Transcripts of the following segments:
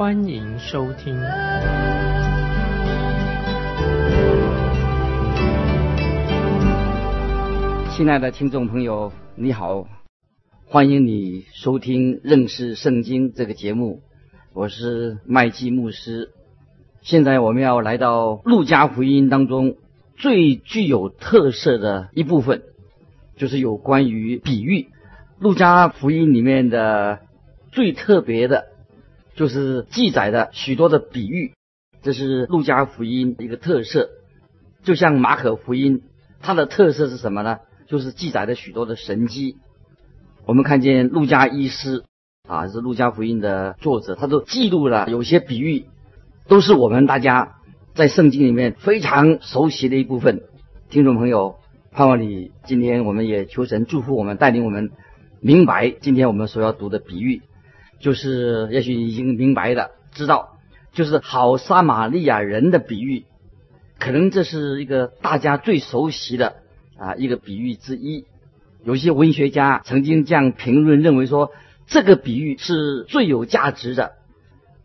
欢迎收听。亲爱的听众朋友，你好，欢迎你收听认识圣经这个节目，我是麦基牧师。现在我们要来到路加福音当中最具有特色的一部分，就是有关于比喻。路加福音里面的最特别的，就是记载的许多的比喻，这是路加福音一个特色。就像马可福音，它的特色是什么呢？就是记载了许多的神迹。我们看见路加医师啊，是路加福音的作者，他都记录了有些比喻，都是我们大家在圣经里面非常熟悉的一部分。听众朋友，盼望你今天我们也求神祝福我们，带领我们明白今天我们所要读的比喻，就是也许已经明白的知道，就是好撒玛利亚人的比喻，可能这是一个大家最熟悉的。啊，一个比喻之一，有些文学家曾经这样评论，认为说这个比喻是最有价值的，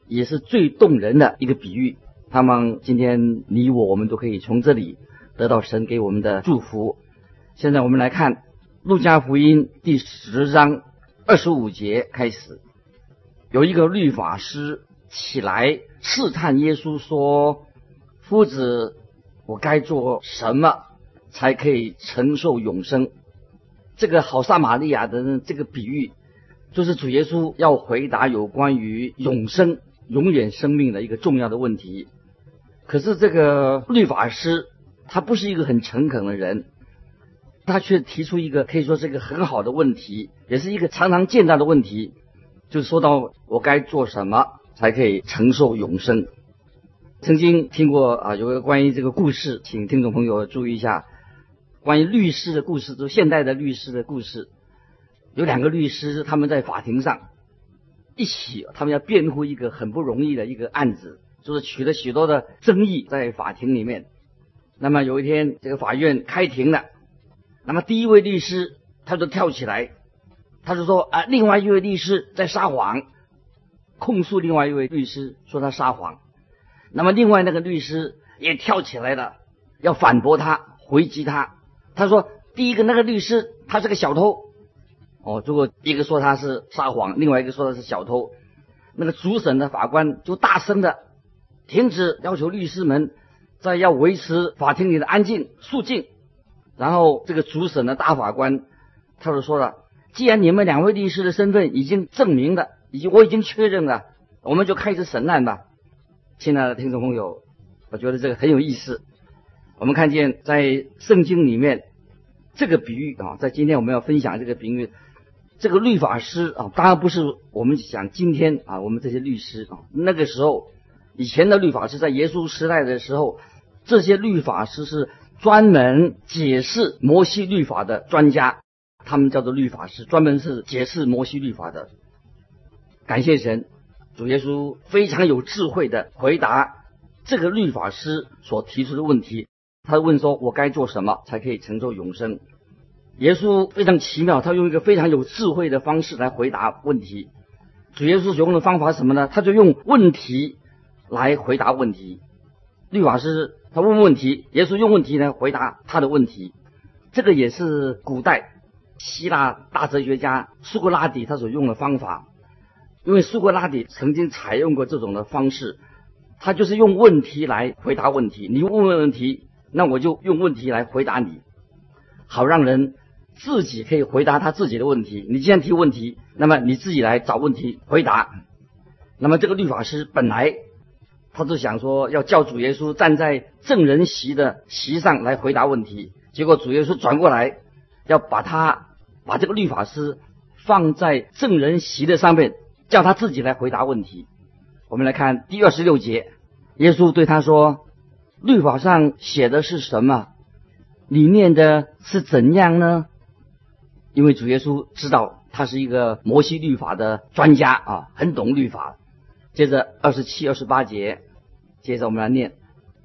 也是最动人的一个比喻。他们今天你我我们都可以从这里得到神给我们的祝福。现在我们来看《路加福音》第十章二十五节开始，有一个律法师起来试探耶稣，说：“夫子，我该做什么？”才可以承受永生。这个好撒玛利亚的这个比喻，就是主耶稣要回答有关于永生、永远生命的一个重要的问题。可是这个律法师他不是一个很诚恳的人，他却提出一个可以说是一个很好的问题，也是一个常常见到的问题，就说到我该做什么才可以承受永生。曾经听过啊，有个关于这个故事，请听众朋友注意一下。关于律师的故事，就现代的律师的故事，有两个律师，他们在法庭上一起，他们要辩护一个很不容易的一个案子，就是取了许多的争议在法庭里面。那么有一天，这个法院开庭了，那么第一位律师他就跳起来，他就说啊，另外一位律师在撒谎，控诉另外一位律师说他撒谎。那么另外那个律师也跳起来了，要反驳他，回击他。他说：“第一个那个律师，他是个小偷。哦，如果一个说他是撒谎，另外一个说他是小偷，那个主审的法官就大声的停止，要求律师们在要维持法庭里的安静肃静。然后这个主审的大法官他就说了：既然你们两位律师的身份已经证明了，已经我已经确认了，我们就开始审案吧。亲爱的听众朋友，我觉得这个很有意思。”我们看见在圣经里面这个比喻啊，在今天我们要分享这个比喻，这个律法师啊，当然不是我们想今天啊，我们这些律师啊，那个时候以前的律法师在耶稣时代的时候，这些律法师是专门解释摩西律法的专家，他们叫做律法师，专门是解释摩西律法的。感谢神，主耶稣非常有智慧的回答这个律法师所提出的问题。他问说：“我该做什么才可以承受永生？”耶稣非常奇妙，他用一个非常有智慧的方式来回答问题。主耶稣所用的方法什么呢？他就用问题来回答问题。律法师他问问题，耶稣用问题来回答他的问题。这个也是古代希腊大哲学家苏格拉底他所用的方法，因为苏格拉底曾经采用过这种的方式，他就是用问题来回答问题。你问问问题。那我就用问题来回答你，好让人自己可以回答他自己的问题。你既然提问题，那么你自己来找问题回答。那么这个律法师本来他就想说要叫主耶稣站在证人席的席上来回答问题，结果主耶稣转过来要把他把这个律法师放在证人席的上面，叫他自己来回答问题。我们来看第二十六节，耶稣对他说：“律法上写的是什么？里面的是怎样呢？”因为主耶稣知道他是一个摩西律法的专家啊，很懂律法。接着二十七、二十八节，接着我们来念。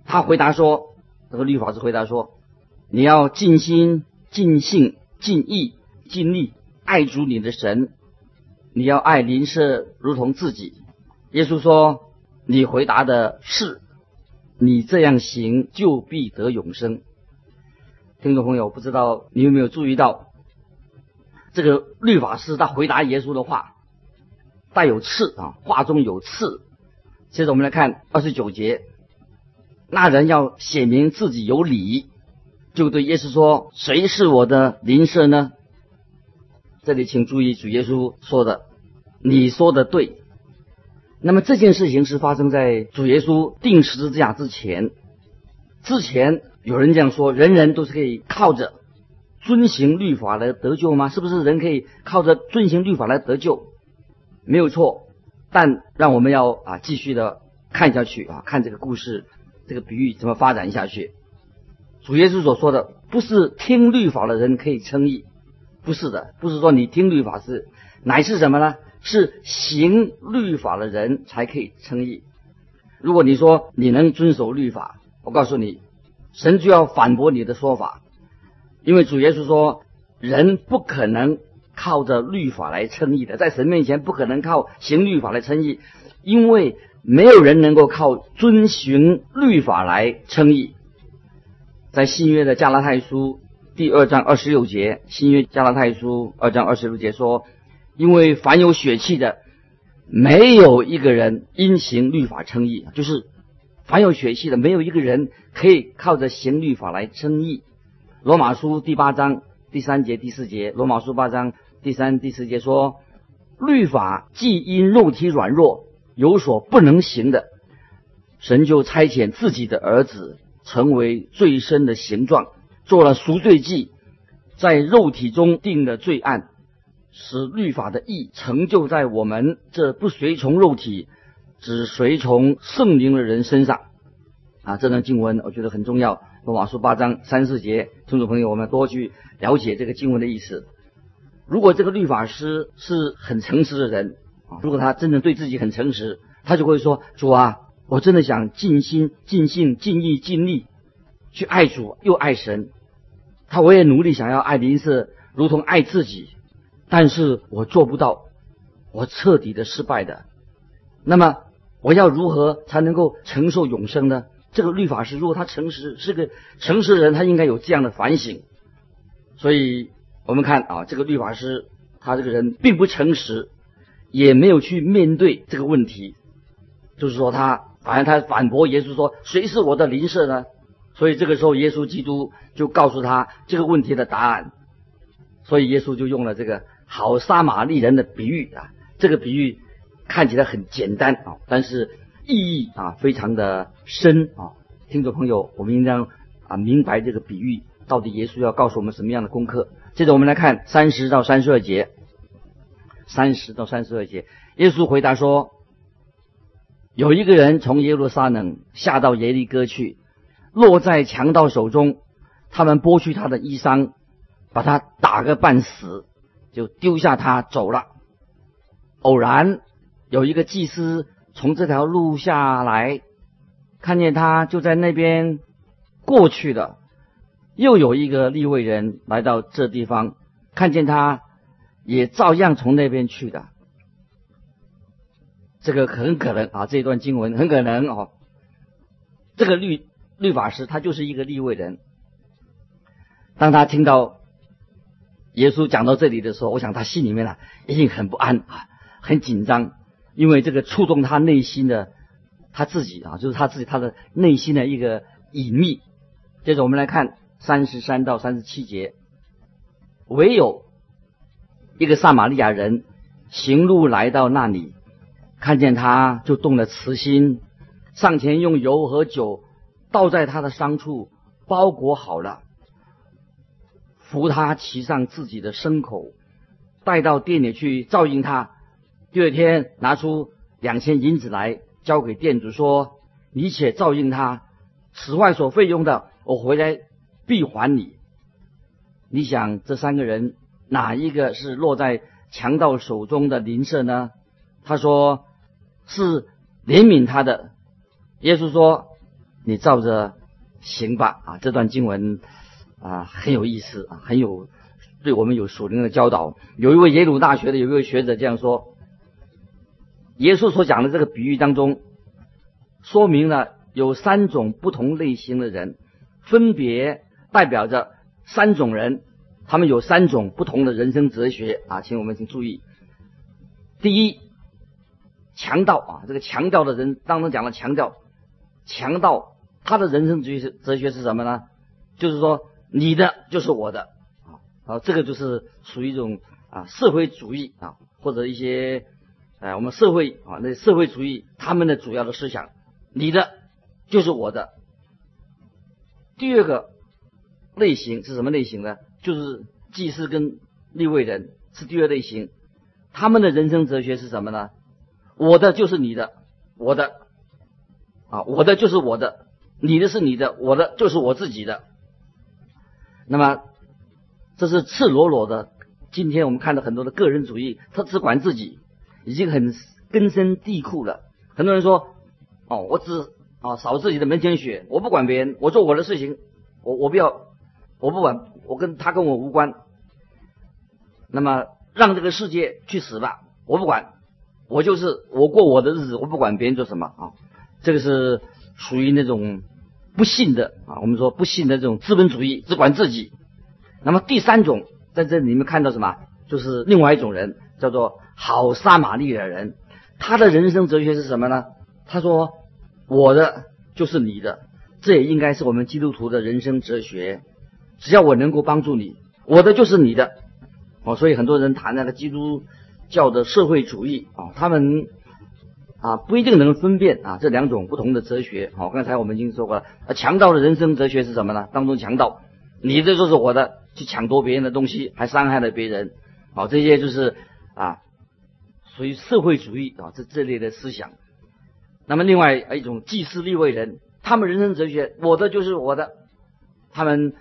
他回答说：“这个律法师回答说，你要尽心、尽性、尽意、尽力爱主你的神，你要爱邻舍如同自己。”耶稣说：“你回答的是，你这样行就必得永生。”听众朋友，不知道你有没有注意到？这个律法师他回答耶稣的话带有刺啊，话中有刺。接着我们来看二十九节，那人要写明自己有理，就对耶稣说：“谁是我的邻舍呢？”这里请注意主耶稣说的：“你说的对。”那么这件事情是发生在主耶稣定十字架之前。之前有人这样说：人人都是可以靠着。遵行律法来得救吗？是不是人可以靠着遵行律法来得救？没有错，但让我们要啊继续的看下去啊，看这个故事，这个比喻怎么发展下去。主耶稣所说的不是听律法的人可以称义，不是的，不是说你听律法是，乃是什么呢？是行律法的人才可以称义。如果你说你能遵守律法，我告诉你，神就要反驳你的说法。因为主耶稣说，人不可能靠着律法来称义的，在神面前不可能靠行律法来称义，因为没有人能够靠遵循律法来称义。在新约的加拉太书第二章二十六节，新约加拉太书二章二十六节说：“因为凡有血气的，没有一个人因行律法称义，就是凡有血气的，没有一个人可以靠着行律法来称义。”罗马书第八章第三节、第四节，罗马书八章第三、第四节说：律法既因肉体软弱有所不能行的，神就差遣自己的儿子成为最深的形状，做了赎罪祭，在肉体中定了罪案，使律法的义成就在我们这不随从肉体、只随从圣灵的人身上。啊，这段经文我觉得很重要。罗马书八章三四节，听众朋友，我们多去了解这个经文的意思。如果这个律法师是很诚实的人啊，如果他真的对自己很诚实，他就会说：“主啊，我真的想尽心、尽性、尽意、尽力去爱主又爱神。他我也努力想要爱邻舍，如同爱自己，但是我做不到，我彻底的失败的。那么我要如何才能够承受永生呢？”这个律法师，如果他诚实，是个诚实人，他应该有这样的反省。所以，我们看啊，这个律法师，他这个人并不诚实，也没有去面对这个问题。就是说，他反正他反驳耶稣说：“谁是我的邻舍呢？”所以这个时候，耶稣基督就告诉他这个问题的答案。所以，耶稣就用了这个好撒玛利人的比喻啊。这个比喻看起来很简单啊，但是。意义啊，非常的深啊！听众朋友，我们应当啊明白这个比喻到底耶稣要告诉我们什么样的功课。接着我们来看三十到三十二节，三十到三十二节，耶稣回答说：“有一个人从耶路撒冷下到耶利哥去，落在强盗手中，他们剥去他的衣裳，把他打个半死，就丢下他走了。偶然有一个祭司。”从这条路下来，看见他就在那边过去了。又有一个立位人来到这地方，看见他也照样从那边去的。这个很可能啊，这段经文很可能哦。这个律律法师他就是一个立位人。当他听到耶稣讲到这里的时候，我想他心里面呢一定很不安啊，很紧张。因为这个触动他内心的他自己啊，就是他自己他的内心的一个隐秘。接着我们来看三十三到三十七节，唯有一个撒玛利亚人行路来到那里，看见他就动了慈心，上前用油和酒倒在他的伤处，包裹好了，扶他骑上自己的牲口，带到店里去照应他。第二天拿出两千银子来交给店主，说：“你且照应他，此外所费用的，我回来必还你。你想这三个人哪一个是落在强盗手中的邻舍呢？他说是怜悯他的。耶稣说：“你照着行吧。”啊，这段经文啊很有意思啊，很有对我们有属灵的教导。有一位耶鲁大学的有一位学者这样说：耶稣所讲的这个比喻当中，说明了有三种不同类型的人，分别代表着。三种人，他们有三种不同的人生哲学啊，请我们请注意。第一，强盗啊，这个强盗的人当中讲了强盗，强盗他的人生哲学哲学是什么呢？就是说你的就是我的啊，啊，这个就是属于一种啊社会主义啊，或者一些哎我们社会啊那社会主义他们的主要的思想，你的就是我的。第二个。类型是什么类型呢？就是祭司跟立位人是第二类型，他们的人生哲学是什么呢？我的就是你的，我的啊，我的就是我的，你的是你的，我的就是我自己的。那么这是赤裸裸的。今天我们看到很多的个人主义，他只管自己，已经很根深蒂固了。很多人说：“哦，我只啊扫自己的门前雪，我不管别人，我做我的事情，我我不要。”我不管，我跟他跟我无关。那么让这个世界去死吧，我不管，我就是我过我的日子，我不管别人做什么啊。这个是属于那种不信的啊，我们说不信的这种资本主义，只管自己。那么第三种在这里面看到什么？就是另外一种人，叫做好撒玛利亚人。他的人生哲学是什么呢？他说：“我的就是你的。”这也应该是我们基督徒的人生哲学。只要我能够帮助你，我的就是你的，哦，所以很多人谈那个基督教的社会主义啊，他们啊不一定能分辨啊这两种不同的哲学。好，刚才我们已经说过了，啊强盗的人生哲学是什么呢？当中强盗，你的就是我的，去抢夺别人的东西，还伤害了别人，好，这些就是啊属于社会主义啊这这类的思想。那么另外一种祭司立位人，他们人生哲学，我的就是我的，他们。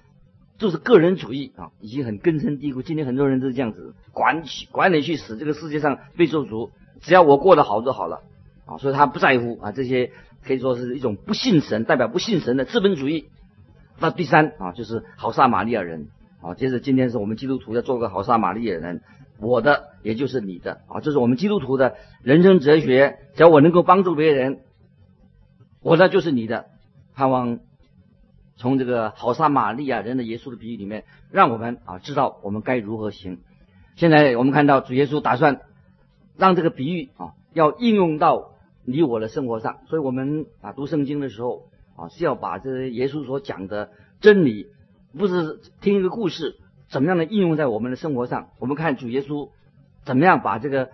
就是个人主义啊，已经很根深蒂固。今天很多人都是这样子，管管你去死，这个世界上被做主，只要我过得好就好了啊。所以他不在乎啊，这些可以说是一种不信神，代表不信神的资本主义。那第三啊，就是好撒玛利亚人啊。接着今天是我们基督徒要做个好撒玛利亚人，我的也就是你的啊，这是我们基督徒的人生哲学。只要我能够帮助别人，我的就是你的，盼望。从这个好撒玛利亚人的耶稣的比喻里面，让我们啊知道我们该如何行。现在我们看到主耶稣打算让这个比喻啊要应用到你我的生活上，所以我们啊读圣经的时候啊是要把这耶稣所讲的真理，不是听一个故事，怎么样的应用在我们的生活上？我们看主耶稣怎么样把这个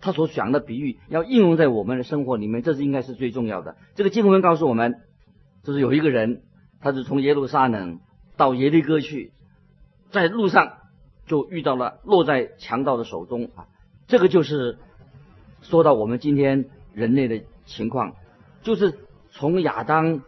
他所讲的比喻要应用在我们的生活里面，这是应该是最重要的。这个经文告诉我们，就是有一个人。他是从耶路撒冷到耶利哥去，在路上就遇到了落在强盗的手中啊！这个就是说到我们今天人类的情况，就是从亚当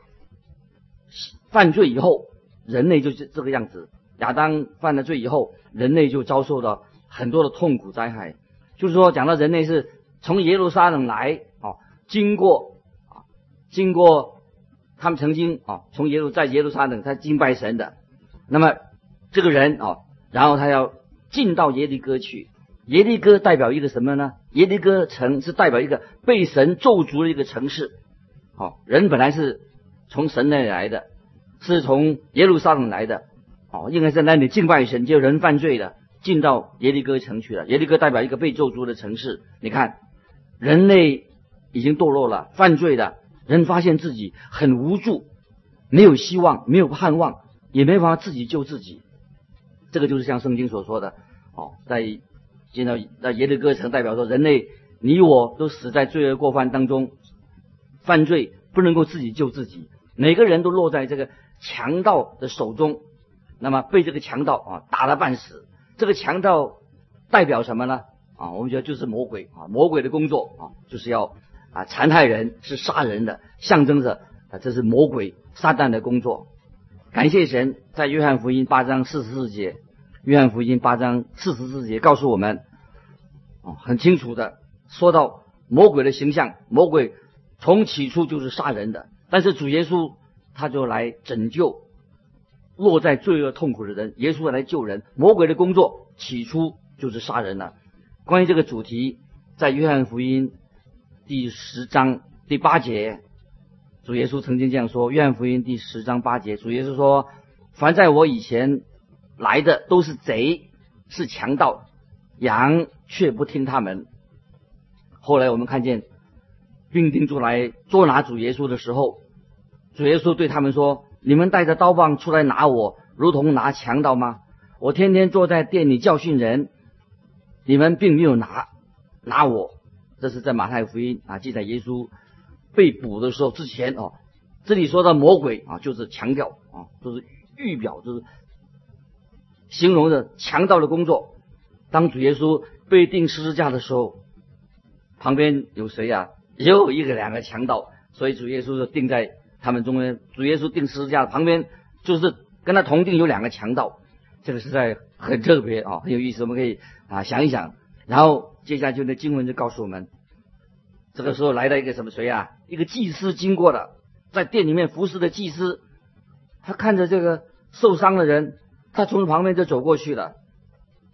犯罪以后，人类就是这个样子。亚当犯了罪以后，人类就遭受到很多的痛苦灾害。就是说，讲到人类是从耶路撒冷来啊，经过啊，经过。他们曾经啊，从耶路在耶路撒冷他敬拜神的，那么这个人啊，然后他要进到耶利哥去。耶利哥代表一个什么呢？耶利哥城是代表一个被神咒诅的一个城市。好，人本来是从神那里来的，是从耶路撒冷来的。哦，应该在那里敬拜神，就人犯罪了，进到耶利哥城去了。耶利哥代表一个被咒诅的城市。你看，人类已经堕落了，犯罪的。人发现自己很无助，没有希望，没有盼望，也没法自己救自己。这个就是像圣经所说的，哦，在见到那耶利哥城，代表说人类你我都死在罪恶过犯当中，犯罪不能够自己救自己，每个人都落在这个强盗的手中，那么被这个强盗啊打了半死。这个强盗代表什么呢？啊，我们觉得就是魔鬼啊，魔鬼的工作啊，就是要。啊残害人，是杀人的，象征着啊这是魔鬼撒旦的工作。感谢神，在约翰福音八章四十四节，约翰福音八章四十四节告诉我们，哦，很清楚的说到魔鬼的形象，魔鬼从起初就是杀人的，但是主耶稣他就来拯救落在罪恶痛苦的人，耶稣来救人，魔鬼的工作起初就是杀人了。关于这个主题，在约翰福音第十章第八节，主耶稣曾经这样说：约翰福音第十章八节，主耶稣说：“凡在我以前来的都是贼，是强盗，羊却不听他们。”后来我们看见兵丁出来捉拿主耶稣的时候，主耶稣对他们说：“你们带着刀棒出来拿我，如同拿强盗吗？我天天坐在店里教训人。”你们并没有拿拿我，这是在马太福音啊记载耶稣被捕的时候之前哦。这里说的魔鬼啊，就是强调啊，就是预表，就是形容的强盗的工作。当主耶稣被钉十字架的时候，旁边有谁呀？也有一个两个强盗，所以主耶稣就定在他们中间。主耶稣钉十字架旁边，就是跟他同定有两个强盗。这个实在很特别啊，很有意思。我们可以啊想一想，然后接下来就那经文就告诉我们，这个时候来了一个什么谁啊？一个祭司经过了，在店里面服侍的祭司，他看着这个受伤的人，他从旁边就走过去了。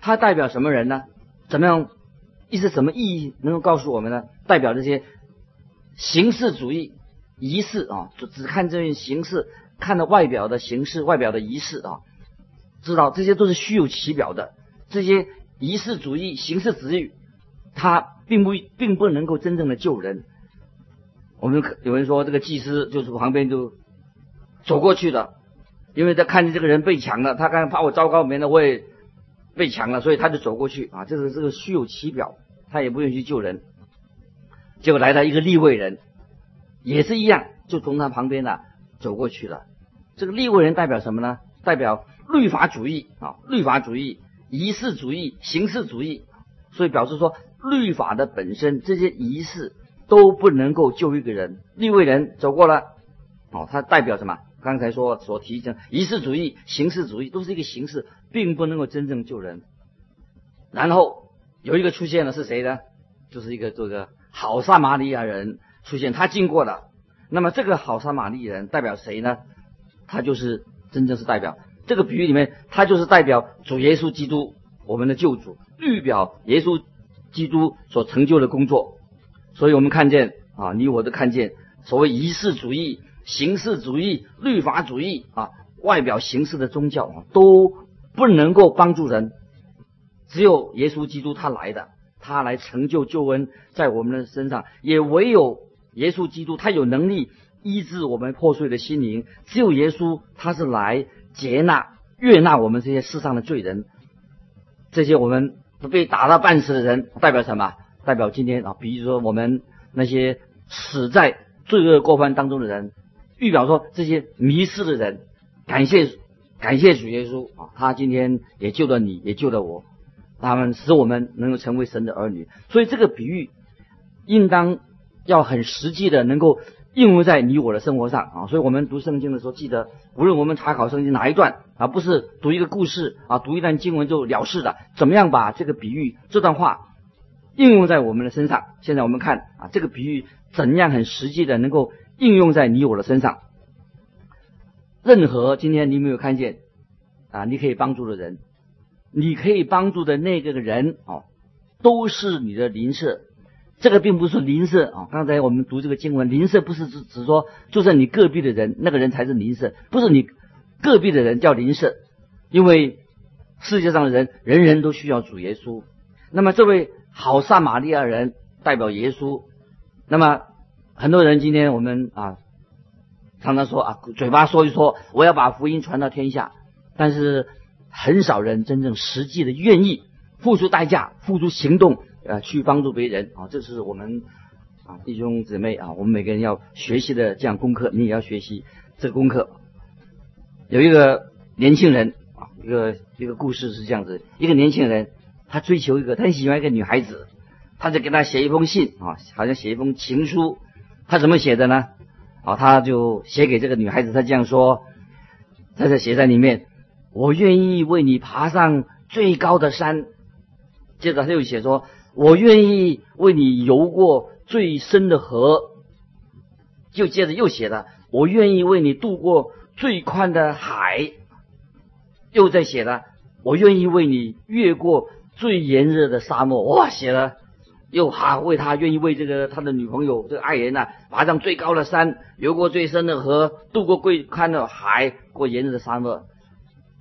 他代表什么人呢？怎么样？意思什么意义？能够告诉我们呢？代表这些形式主义仪式啊，就只看这些形式，看到外表的形式、外表的仪式啊。知道这些都是虚有其表的，这些仪式主义、形式主义，它并不并不能够真正的救人。我们有人说，这个祭司就是旁边就走过去的，因为他看见这个人被抢了，他看怕我糟糕，免得我也被抢了，所以他就走过去啊。这个这个虚有其表，他也不愿意去救人。结果来了一个立位人，也是一样，就从他旁边呢走过去了。这个立位人代表什么呢？代表。律法主义啊，律法主义、仪式主义、形式主义，所以表示说，律法的本身这些仪式都不能够救一个人。立位人走过了，哦，他代表什么？刚才说所提的仪式主义、形式主义都是一个形式，并不能够真正救人。然后有一个出现了，是谁呢？就是一个这个好撒玛利亚人出现，他经过了。那么这个好撒玛利亚人代表谁呢？他就是真正是代表。这个比喻里面，他就是代表主耶稣基督，我们的救主，预表耶稣基督所成就的工作。所以我们看见啊，你我都看见，所谓仪式主义、形式主义、律法主义啊，外表形式的宗教啊，都不能够帮助人。只有耶稣基督他来的，他来成就救恩在我们的身上，也唯有耶稣基督他有能力医治我们破碎的心灵。只有耶稣他是来。接纳、悦纳我们这些世上的罪人，这些我们被打到半死的人，代表什么？代表今天啊，比如说我们那些死在罪恶过犯当中的人，预表说这些迷失的人，感谢感谢主耶稣啊，他今天也救了你，也救了我，他们使我们能够成为神的儿女。所以这个比喻应当要很实际的能够。应用在你我的生活上啊，所以我们读圣经的时候，记得无论我们查考圣经哪一段啊，不是读一个故事啊，读一段经文就了事的，怎么样把这个比喻这段话应用在我们的身上？现在我们看啊，这个比喻怎样很实际的能够应用在你我的身上？任何今天你没有看见啊，你可以帮助的人，你可以帮助的那个人哦，都是你的邻舍。这个并不是邻舍啊！刚才我们读这个经文，邻舍不是指指说，就在你隔壁的人，那个人才是邻舍，不是你隔壁的人叫邻舍。因为世界上的人人人都需要主耶稣。那么这位好撒玛利亚人代表耶稣。那么很多人今天我们啊，常常说啊，嘴巴说一说，我要把福音传到天下，但是很少人真正实际的愿意付出代价、付出行动。呃，去帮助别人啊，这是我们啊弟兄姊妹啊，我们每个人要学习的这样功课，你也要学习这功课。有一个年轻人啊，一个一个故事是这样子：一个年轻人他追求一个，他很喜欢一个女孩子，他就给她写一封信啊，好像写一封情书。他怎么写的呢？啊，他就写给这个女孩子，他这样说，他就写在里面：“我愿意为你爬上最高的山。”接着他又写说：“我愿意为你游过最深的河。”就接着又写了：“我愿意为你渡过最宽的海。”又在写了：“我愿意为你越过最炎热的沙漠。”哇，写了。又哈为他愿意为这个他的女朋友这个爱人呐，爬上最高的山，游过最深的河，渡过最宽的海，过炎热的沙漠。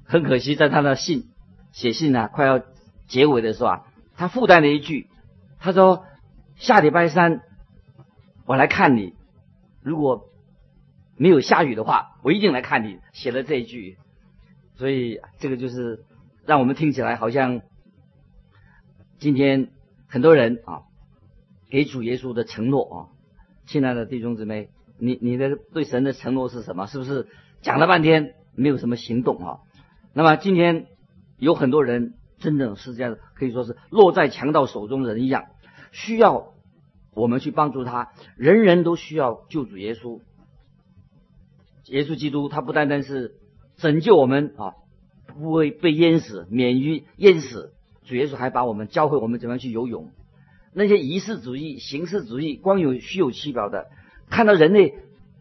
很可惜，在他的信写信呢快要结尾的时候啊，他附带了一句，他说下礼拜三我来看你，如果没有下雨的话，我一定来看你。写了这一句，所以这个就是让我们听起来好像今天。很多人啊，给主耶稣的承诺啊，亲爱的弟兄姊妹，你你的对神的承诺是什么？是不是讲了半天没有什么行动啊？那么今天有很多人真正是这样，可以说是落在强盗手中人一样，需要我们去帮助他。人人都需要救主耶稣，耶稣基督他不单单是拯救我们啊，不会被淹死，免于淹死。主耶稣还把我们教会我们怎么样去游泳。那些仪式主义、形式主义、光有虚有其表的，看到人类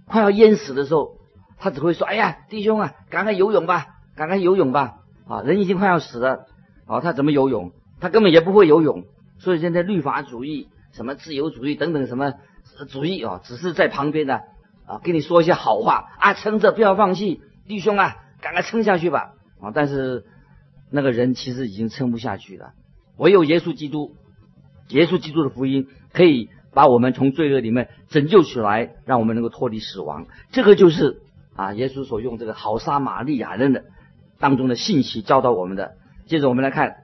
快要淹死的时候，他只会说：“哎呀，弟兄啊，赶快游泳吧，赶快游泳吧！”啊，人已经快要死了，啊，他怎么游泳？他根本也不会游泳。所以现在律法主义、什么自由主义等等什么主义啊，只是在旁边的啊，跟你说一些好话啊，撑着不要放弃，弟兄啊，赶快撑下去吧！啊，但是。那个人其实已经撑不下去了，唯有耶稣基督，耶稣基督的福音可以把我们从罪恶里面拯救出来，让我们能够脱离死亡。这个就是啊，耶稣所用这个好撒玛利亚人的当中的信息教导我们的。接着我们来看，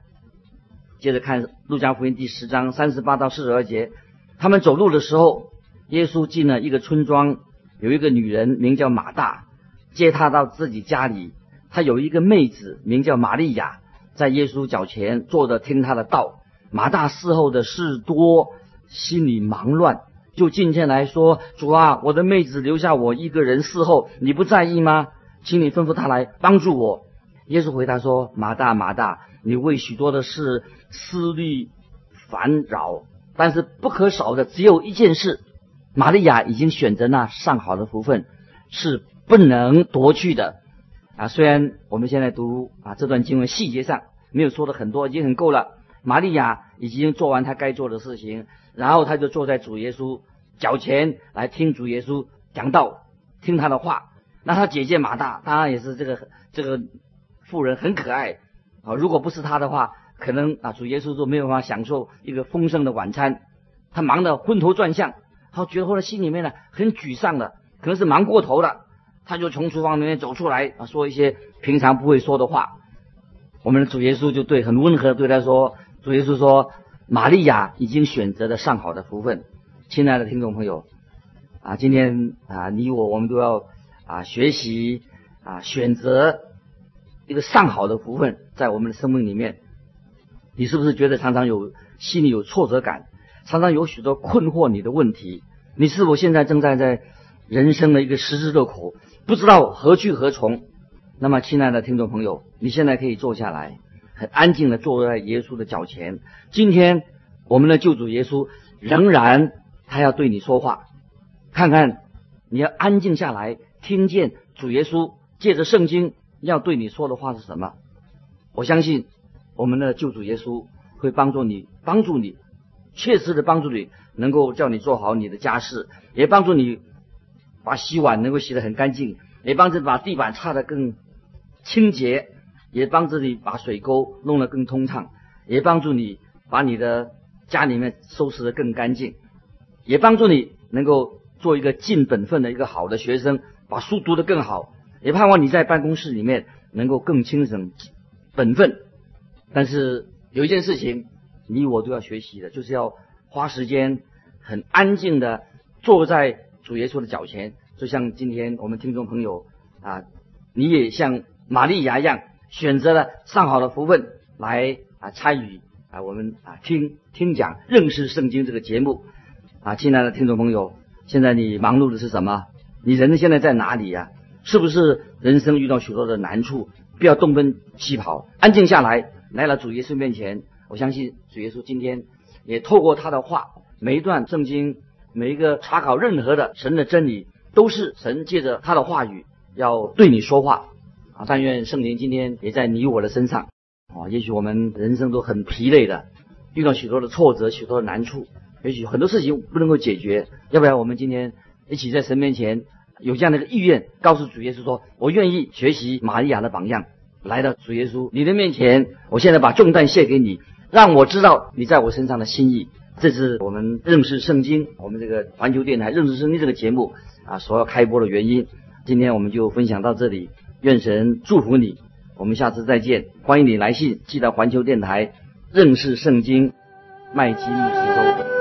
接着看路加福音第十章三十八到四十二节，他们走路的时候，耶稣进了一个村庄，有一个女人名叫马大，接他到自己家里。他有一个妹子名叫玛利亚，在耶稣脚前坐着听他的道。马大伺候的事多，心里忙乱，就进前来说：“主啊，我的妹子留下我一个人伺候，你不在意吗？请你吩咐他来帮助我。”耶稣回答说：“马大，马大，你为许多的事思虑烦扰，但是不可少的只有一件事。玛利亚已经选择那上好的福分，是不能夺去的。”啊，虽然我们现在读啊这段经文细节上没有说的很多，已经很够了。玛利亚已经做完她该做的事情，然后她就坐在主耶稣脚前来听主耶稣讲道，听他的话。那他姐姐马大当然也是这个这个妇人很可爱啊。如果不是她的话，可能啊主耶稣都没有办法享受一个丰盛的晚餐。他忙得昏头转向，他觉得后来心里面呢很沮丧的，可能是忙过头了。他就从厨房里面走出来啊，说一些平常不会说的话。我们的主耶稣就对很温和的对他说：“主耶稣说，玛利亚已经选择了上好的福分。”亲爱的听众朋友啊，今天啊，你我我们都要啊学习啊选择一个上好的福分在我们的生命里面。你是不是觉得常常有心里有挫折感，常常有许多困惑你的问题？你是否现在正在在人生的一个十字路口？不知道何去何从，那么，亲爱的听众朋友，你现在可以坐下来，很安静的坐在耶稣的脚前。今天，我们的救主耶稣仍然他要对你说话，看看你要安静下来，听见主耶稣借着圣经要对你说的话是什么。我相信我们的救主耶稣会帮助你，帮助你，切实的帮助你，能够叫你做好你的家事，也帮助你。把洗碗能够洗得很干净，也帮助把地板擦得更清洁，也帮助你把水沟弄得更通畅，也帮助你把你的家里面收拾得更干净，也帮助你能够做一个尽本分的一个好的学生，把书读得更好，也盼望你在办公室里面能够更轻省本分。但是有一件事情，你我都要学习的，就是要花时间很安静的坐在。主耶稣的脚前，就像今天我们听众朋友啊，你也像玛利亚一样，选择了上好的福分来啊参与啊，我们啊听听讲认识圣经这个节目啊，亲爱的听众朋友，现在你忙碌的是什么？你人现在在哪里呀、是不是人生遇到许多的难处？不要东奔西跑，安静下来，来了主耶稣面前。我相信主耶稣今天也透过他的话，每一段圣经，每一个查考任何的神的真理，都是神借着他的话语要对你说话啊！但愿圣灵今天也在你我的身上啊！也许我们人生都很疲累的，遇到许多的挫折，许多的难处，也许很多事情不能够解决，要不然我们今天一起在神面前有这样的一个意愿，告诉主耶稣说：“我愿意学习玛利亚的榜样，来到主耶稣你的面前，我现在把重担卸给你，让我知道你在我身上的心意。”这是我们认识圣经，我们这个环球电台认识圣经这个节目啊所要开播的原因。今天我们就分享到这里，愿神祝福你，我们下次再见。欢迎你来信寄到环球电台认识圣经麦基牧师收。